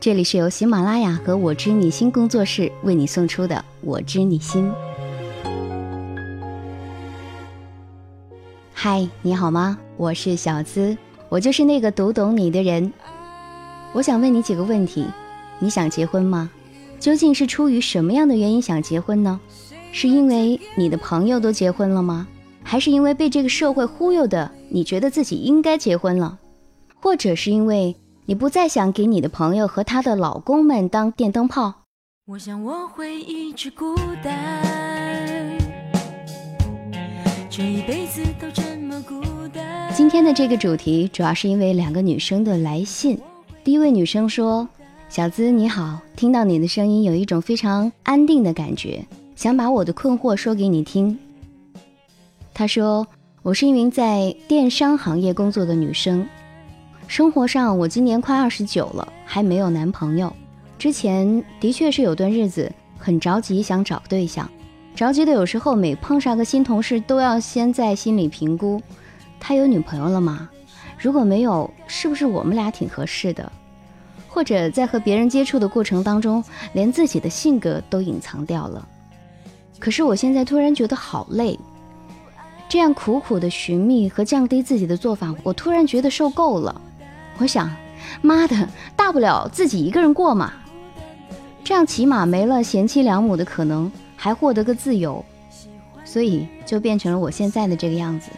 这里是由喜马拉雅和我知你心工作室为你送出的《我知你心》。嗨，你好吗？我是小资，我就是那个读懂你的人。我想问你几个问题：你想结婚吗？究竟是出于什么样的原因想结婚呢？是因为你的朋友都结婚了吗？还是因为被这个社会忽悠的，你觉得自己应该结婚了？或者是因为？你不再想给你的朋友和她的老公们当电灯泡？我想我会一直孤单，这一辈子都这么孤单。今天的这个主题主要是因为两个女生的来信。第一位女生说：“小资你好，听到你的声音有一种非常安定的感觉，想把我的困惑说给你听。”她说：“我是一名在电商行业工作的女生。”生活上，我今年快二十九了，还没有男朋友。之前的确是有段日子很着急，想找对象，着急的有时候每碰上个新同事，都要先在心里评估，他有女朋友了吗？如果没有，是不是我们俩挺合适的？或者在和别人接触的过程当中，连自己的性格都隐藏掉了。可是我现在突然觉得好累，这样苦苦的寻觅和降低自己的做法，我突然觉得受够了。我想，妈的，大不了自己一个人过嘛，这样起码没了贤妻良母的可能，还获得个自由，所以就变成了我现在的这个样子。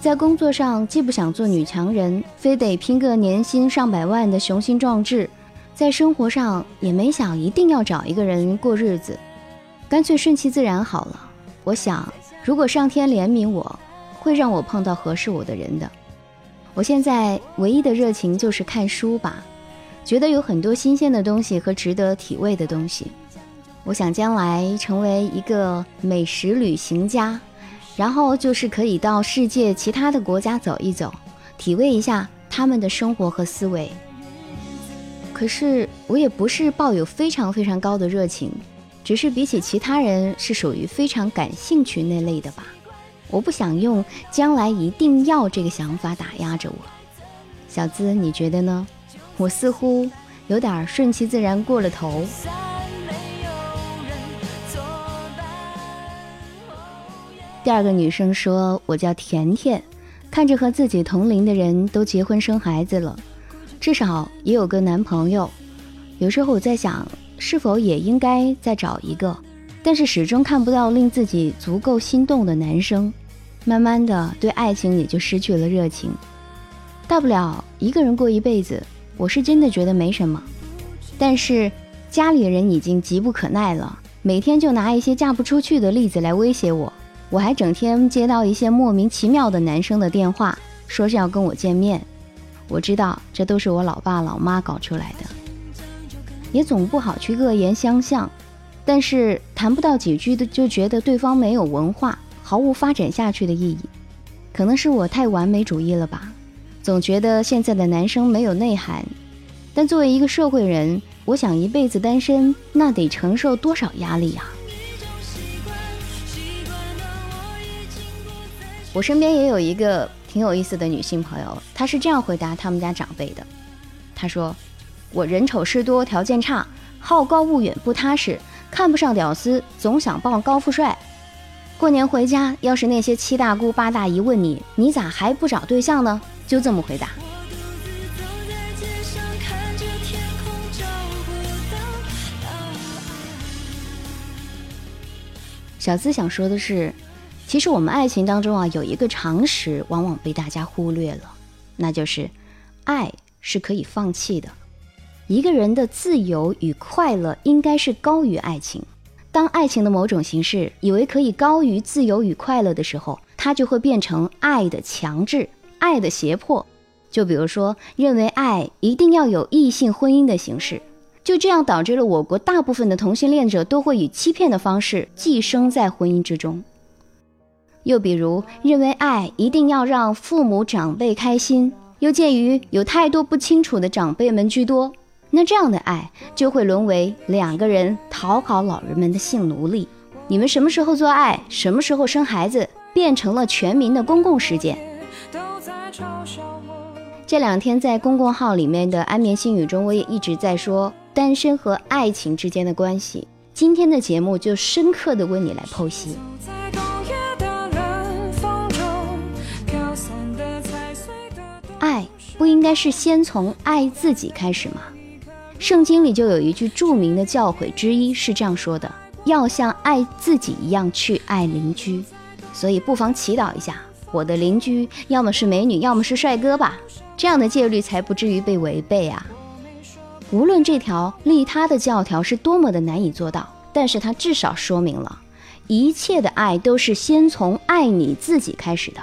在工作上既不想做女强人，非得拼个年薪上百万的雄心壮志，在生活上也没想一定要找一个人过日子，干脆顺其自然好了。我想，如果上天怜悯我，会让我碰到合适我的人的。我现在唯一的热情就是看书吧，觉得有很多新鲜的东西和值得体味的东西。我想将来成为一个美食旅行家，然后就是可以到世界其他的国家走一走，体味一下他们的生活和思维。可是我也不是抱有非常非常高的热情，只是比起其他人是属于非常感兴趣那类的吧。我不想用将来一定要这个想法打压着我，小资，你觉得呢？我似乎有点顺其自然过了头。第二个女生说：“我叫甜甜，看着和自己同龄的人都结婚生孩子了，至少也有个男朋友。有时候我在想，是否也应该再找一个。”但是始终看不到令自己足够心动的男生，慢慢的对爱情也就失去了热情。大不了一个人过一辈子，我是真的觉得没什么。但是家里人已经急不可耐了，每天就拿一些嫁不出去的例子来威胁我。我还整天接到一些莫名其妙的男生的电话，说是要跟我见面。我知道这都是我老爸老妈搞出来的，也总不好去恶言相向。但是谈不到几句的，就觉得对方没有文化，毫无发展下去的意义。可能是我太完美主义了吧，总觉得现在的男生没有内涵。但作为一个社会人，我想一辈子单身，那得承受多少压力呀？我身边也有一个挺有意思的女性朋友，她是这样回答他们家长辈的：她说，我人丑事多，条件差，好高骛远，不踏实。看不上屌丝，总想傍高富帅。过年回家，要是那些七大姑八大姨问你，你咋还不找对象呢？就这么回答。小资想说的是，其实我们爱情当中啊，有一个常识往往被大家忽略了，那就是，爱是可以放弃的。一个人的自由与快乐应该是高于爱情。当爱情的某种形式以为可以高于自由与快乐的时候，它就会变成爱的强制、爱的胁迫。就比如说，认为爱一定要有异性婚姻的形式，就这样导致了我国大部分的同性恋者都会以欺骗的方式寄生在婚姻之中。又比如，认为爱一定要让父母长辈开心，又鉴于有太多不清楚的长辈们居多。那这样的爱就会沦为两个人讨好老人们的性奴隶。你们什么时候做爱，什么时候生孩子，变成了全民的公共事件。这两天在公共号里面的安眠心语中，我也一直在说单身和爱情之间的关系。今天的节目就深刻的为你来剖析。爱不应该是先从爱自己开始吗？圣经里就有一句著名的教诲之一是这样说的：要像爱自己一样去爱邻居。所以不妨祈祷一下，我的邻居要么是美女，要么是帅哥吧，这样的戒律才不至于被违背啊。无论这条利他的教条是多么的难以做到，但是它至少说明了，一切的爱都是先从爱你自己开始的。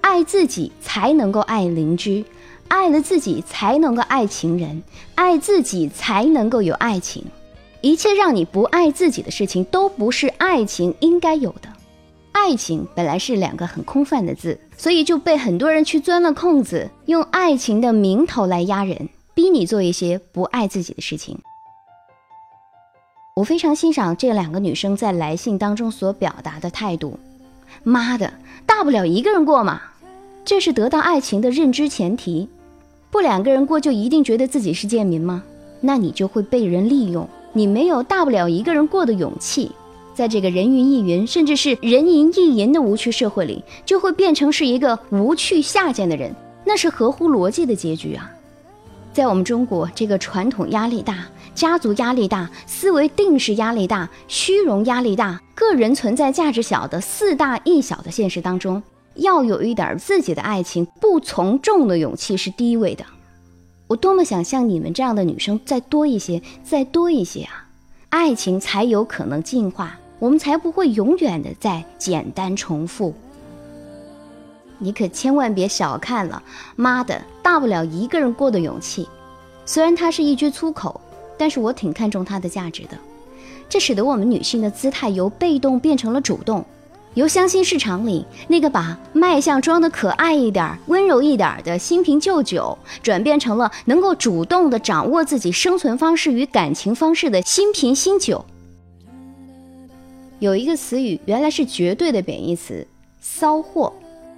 爱自己才能够爱邻居，爱了自己才能够爱情人，爱自己才能够有爱情。一切让你不爱自己的事情，都不是爱情应该有的。爱情本来是两个很空泛的字，所以就被很多人去钻了空子，用爱情的名头来压人，逼你做一些不爱自己的事情。我非常欣赏这两个女生在来信当中所表达的态度。妈的，大不了一个人过嘛，这是得到爱情的认知前提。不两个人过就一定觉得自己是贱民吗？那你就会被人利用，你没有大不了一个人过的勇气。在这个人云亦云，甚至是人云亦云的无趣社会里，就会变成是一个无趣下贱的人，那是合乎逻辑的结局啊！在我们中国这个传统压力大、家族压力大、思维定式压力大、虚荣压力大、个人存在价值小的四大一小的现实当中，要有一点自己的爱情不从众的勇气是第一位的。我多么想像你们这样的女生再多一些，再多一些啊！爱情才有可能进化。我们才不会永远的在简单重复。你可千万别小看了“妈的，大不了一个人过的勇气”。虽然它是一句粗口，但是我挺看重它的价值的。这使得我们女性的姿态由被动变成了主动，由相亲市场里那个把卖相装的可爱一点、温柔一点的新瓶旧酒，转变成了能够主动的掌握自己生存方式与感情方式的新瓶新酒。有一个词语原来是绝对的贬义词“骚货”，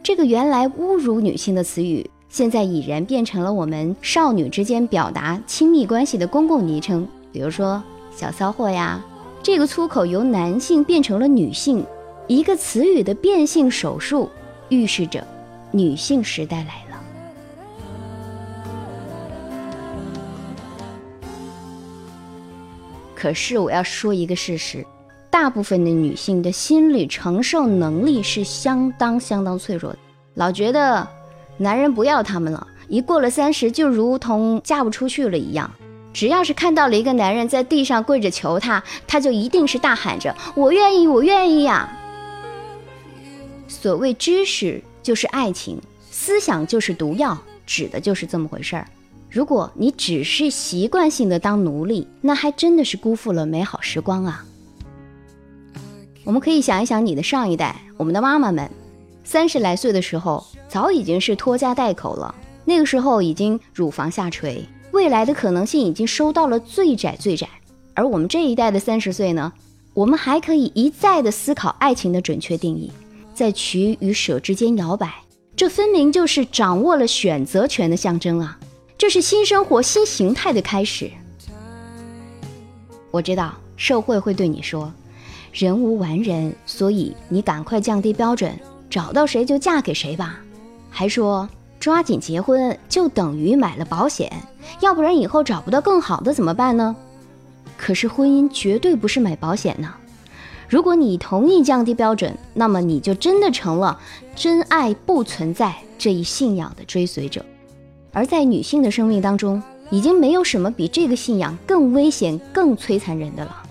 这个原来侮辱女性的词语，现在已然变成了我们少女之间表达亲密关系的公共昵称。比如说“小骚货”呀，这个粗口由男性变成了女性，一个词语的变性手术，预示着女性时代来了。可是我要说一个事实。大部分的女性的心理承受能力是相当相当脆弱的，老觉得男人不要她们了，一过了三十就如同嫁不出去了一样。只要是看到了一个男人在地上跪着求她，她就一定是大喊着“我愿意，我愿意呀”。所谓知识就是爱情，思想就是毒药，指的就是这么回事儿。如果你只是习惯性的当奴隶，那还真的是辜负了美好时光啊。我们可以想一想，你的上一代，我们的妈妈们，三十来岁的时候，早已经是拖家带口了。那个时候已经乳房下垂，未来的可能性已经收到了最窄最窄。而我们这一代的三十岁呢，我们还可以一再的思考爱情的准确定义，在取与舍之间摇摆。这分明就是掌握了选择权的象征啊！这是新生活、新形态的开始。我知道社会会对你说。人无完人，所以你赶快降低标准，找到谁就嫁给谁吧。还说抓紧结婚就等于买了保险，要不然以后找不到更好的怎么办呢？可是婚姻绝对不是买保险呢。如果你同意降低标准，那么你就真的成了真爱不存在这一信仰的追随者。而在女性的生命当中，已经没有什么比这个信仰更危险、更摧残人的了。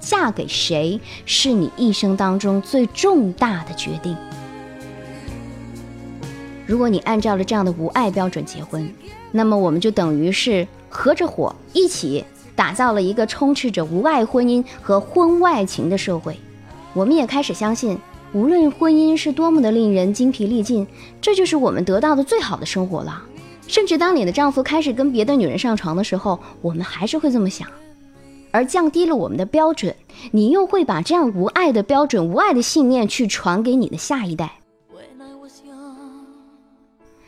嫁给谁是你一生当中最重大的决定。如果你按照了这样的无爱标准结婚，那么我们就等于是合着伙一起打造了一个充斥着无爱婚姻和婚外情的社会。我们也开始相信，无论婚姻是多么的令人精疲力尽，这就是我们得到的最好的生活了。甚至当你的丈夫开始跟别的女人上床的时候，我们还是会这么想。而降低了我们的标准，你又会把这样无爱的标准、无爱的信念去传给你的下一代。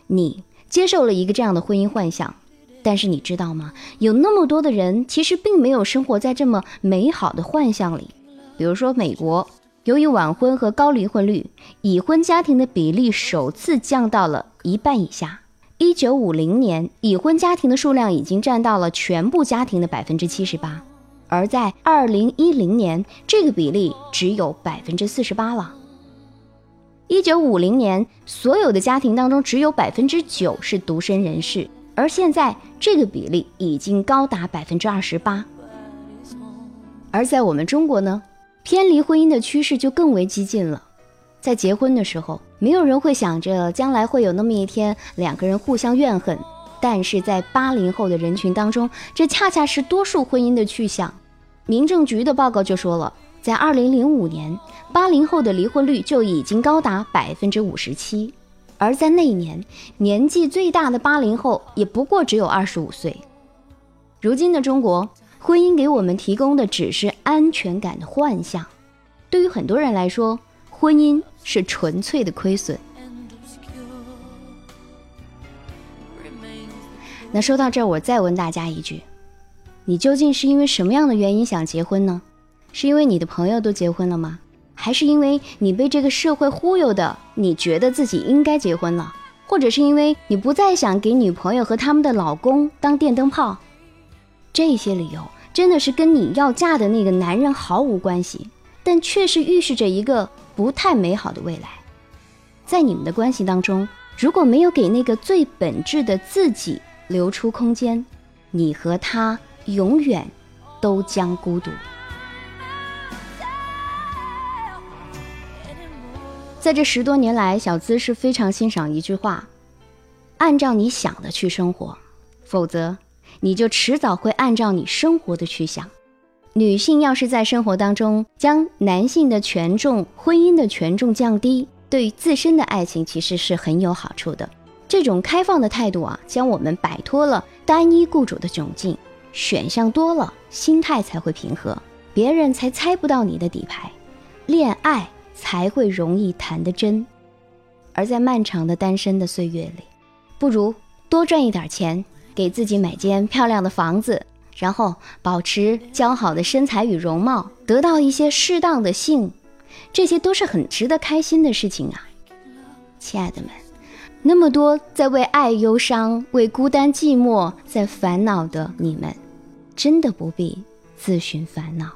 你接受了一个这样的婚姻幻想。但是你知道吗？有那么多的人其实并没有生活在这么美好的幻象里。比如说美国，由于晚婚和高离婚率，已婚家庭的比例首次降到了一半以下。一九五零年，已婚家庭的数量已经占到了全部家庭的百分之七十八，而在二零一零年，这个比例只有百分之四十八了。一九五零年，所有的家庭当中只有百分之九是独身人士。而现在，这个比例已经高达百分之二十八。而在我们中国呢，偏离婚姻的趋势就更为激进了。在结婚的时候，没有人会想着将来会有那么一天两个人互相怨恨。但是在八零后的人群当中，这恰恰是多数婚姻的去向。民政局的报告就说了，在二零零五年，八零后的离婚率就已经高达百分之五十七。而在那一年，年纪最大的八零后也不过只有二十五岁。如今的中国，婚姻给我们提供的只是安全感的幻象。对于很多人来说，婚姻是纯粹的亏损。那说到这儿，我再问大家一句：你究竟是因为什么样的原因想结婚呢？是因为你的朋友都结婚了吗？还是因为你被这个社会忽悠的，你觉得自己应该结婚了，或者是因为你不再想给女朋友和他们的老公当电灯泡，这些理由真的是跟你要嫁的那个男人毫无关系，但却是预示着一个不太美好的未来。在你们的关系当中，如果没有给那个最本质的自己留出空间，你和他永远都将孤独。在这十多年来，小资是非常欣赏一句话：按照你想的去生活，否则你就迟早会按照你生活的去想。女性要是在生活当中将男性的权重、婚姻的权重降低，对自身的爱情其实是很有好处的。这种开放的态度啊，将我们摆脱了单一雇主的窘境，选项多了，心态才会平和，别人才猜不到你的底牌。恋爱。才会容易谈得真，而在漫长的单身的岁月里，不如多赚一点钱，给自己买间漂亮的房子，然后保持姣好的身材与容貌，得到一些适当的性，这些都是很值得开心的事情啊，亲爱的们，那么多在为爱忧伤、为孤单寂寞在烦恼的你们，真的不必自寻烦恼。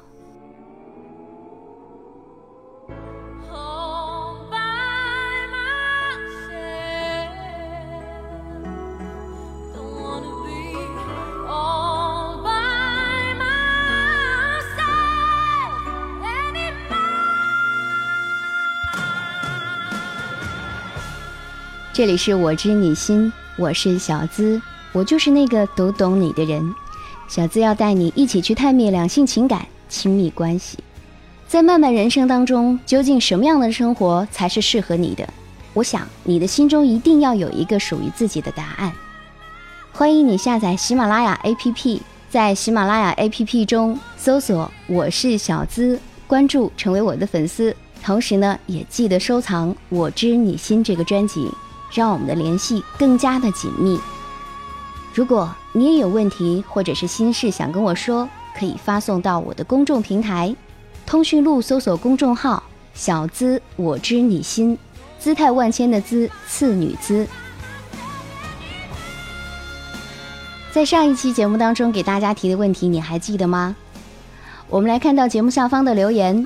这里是我知你心，我是小资，我就是那个读懂你的人。小资要带你一起去探秘两性情感、亲密关系，在漫漫人生当中，究竟什么样的生活才是适合你的？我想你的心中一定要有一个属于自己的答案。欢迎你下载喜马拉雅 APP，在喜马拉雅 APP 中搜索“我是小资”，关注成为我的粉丝，同时呢，也记得收藏《我知你心》这个专辑。让我们的联系更加的紧密。如果你也有问题或者是心事想跟我说，可以发送到我的公众平台“通讯录”，搜索公众号“小资我知你心”，姿态万千的“姿”，次女姿。在上一期节目当中给大家提的问题，你还记得吗？我们来看到节目下方的留言，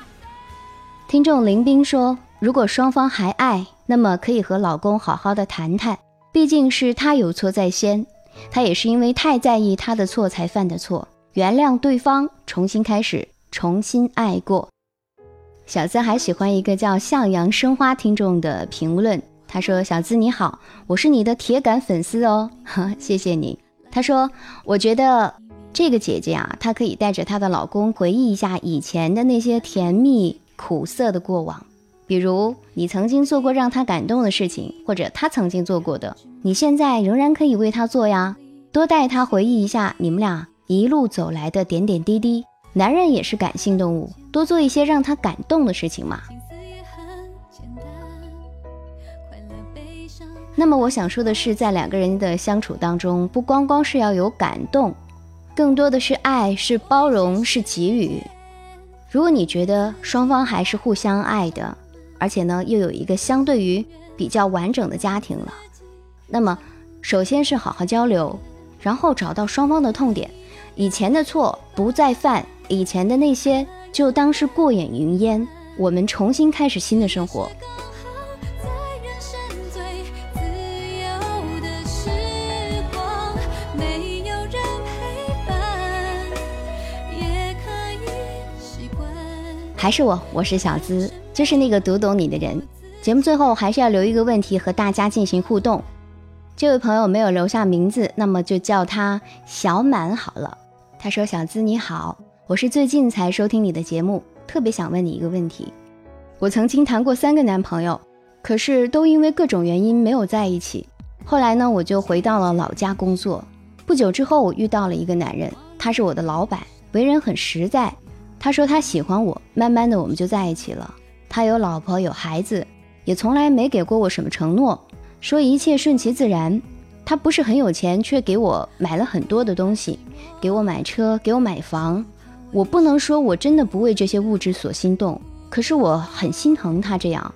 听众林斌说：“如果双方还爱。”那么可以和老公好好的谈谈，毕竟是他有错在先，他也是因为太在意他的错才犯的错，原谅对方，重新开始，重新爱过。小资还喜欢一个叫向阳生花听众的评论，他说：“小资你好，我是你的铁杆粉丝哦，呵 谢谢你。”他说：“我觉得这个姐姐啊，她可以带着她的老公回忆一下以前的那些甜蜜苦涩的过往。”比如你曾经做过让他感动的事情，或者他曾经做过的，你现在仍然可以为他做呀。多带他回忆一下你们俩一路走来的点点滴滴。男人也是感性动物，多做一些让他感动的事情嘛。那么我想说的是，在两个人的相处当中，不光光是要有感动，更多的是爱，是包容，是给予。如果你觉得双方还是互相爱的，而且呢又有一个相对于比较完整的家庭了，那么首先是好好交流，然后找到双方的痛点，以前的错不再犯，以前的那些就当是过眼云烟，我们重新开始新的生活。还是我，我是小资，就是那个读懂你的人。节目最后还是要留一个问题和大家进行互动。这位朋友没有留下名字，那么就叫他小满好了。他说：“小资你好，我是最近才收听你的节目，特别想问你一个问题。我曾经谈过三个男朋友，可是都因为各种原因没有在一起。后来呢，我就回到了老家工作。不久之后，我遇到了一个男人，他是我的老板，为人很实在。”他说他喜欢我，慢慢的我们就在一起了。他有老婆有孩子，也从来没给过我什么承诺，说一切顺其自然。他不是很有钱，却给我买了很多的东西，给我买车，给我买房。我不能说我真的不为这些物质所心动，可是我很心疼他这样。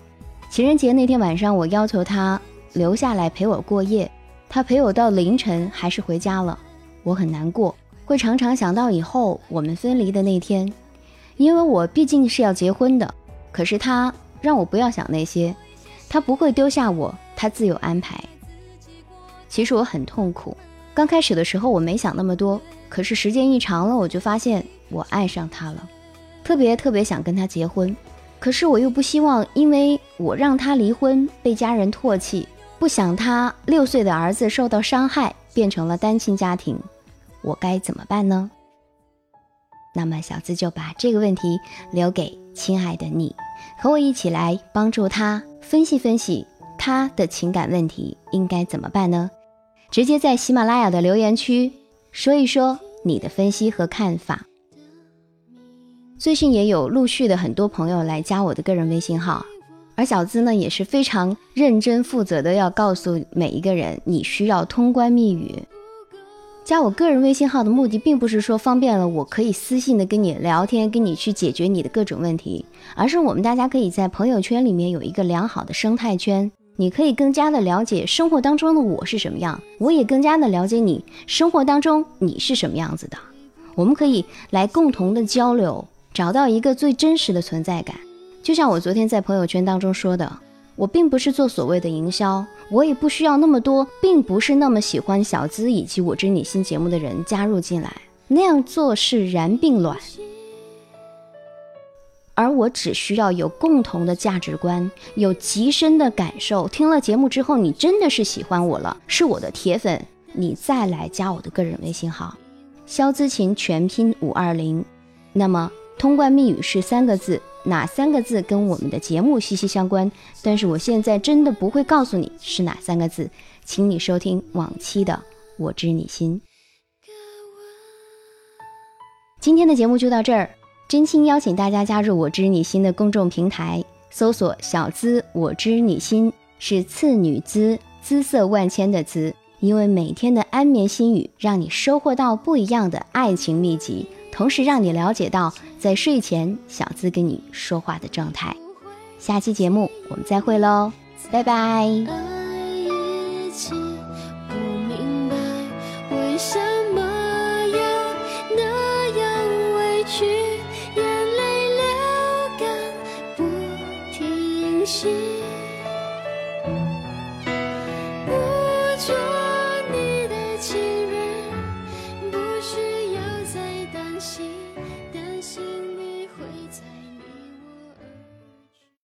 情人节那天晚上，我要求他留下来陪我过夜，他陪我到凌晨，还是回家了。我很难过，会常常想到以后我们分离的那天。因为我毕竟是要结婚的，可是他让我不要想那些，他不会丢下我，他自有安排。其实我很痛苦，刚开始的时候我没想那么多，可是时间一长了，我就发现我爱上他了，特别特别想跟他结婚，可是我又不希望因为我让他离婚被家人唾弃，不想他六岁的儿子受到伤害，变成了单亲家庭，我该怎么办呢？那么小资就把这个问题留给亲爱的你，和我一起来帮助他分析分析他的情感问题应该怎么办呢？直接在喜马拉雅的留言区说一说你的分析和看法。最近也有陆续的很多朋友来加我的个人微信号，而小资呢也是非常认真负责的，要告诉每一个人你需要通关密语。加我个人微信号的目的，并不是说方便了我可以私信的跟你聊天，跟你去解决你的各种问题，而是我们大家可以在朋友圈里面有一个良好的生态圈，你可以更加的了解生活当中的我是什么样，我也更加的了解你生活当中你是什么样子的，我们可以来共同的交流，找到一个最真实的存在感。就像我昨天在朋友圈当中说的。我并不是做所谓的营销，我也不需要那么多，并不是那么喜欢小资以及我知你心节目的人加入进来，那样做是然并卵。而我只需要有共同的价值观，有极深的感受。听了节目之后，你真的是喜欢我了，是我的铁粉，你再来加我的个人微信号，肖姿琴全拼五二零，那么通关密语是三个字。哪三个字跟我们的节目息息相关？但是我现在真的不会告诉你是哪三个字，请你收听往期的《我知你心》。今天的节目就到这儿，真心邀请大家加入《我知你心》的公众平台，搜索“小资我知你心”，是次女姿，姿色万千的资。因为每天的安眠心语，让你收获到不一样的爱情秘籍。同时让你了解到，在睡前小资跟你说话的状态。下期节目我们再会喽，拜拜。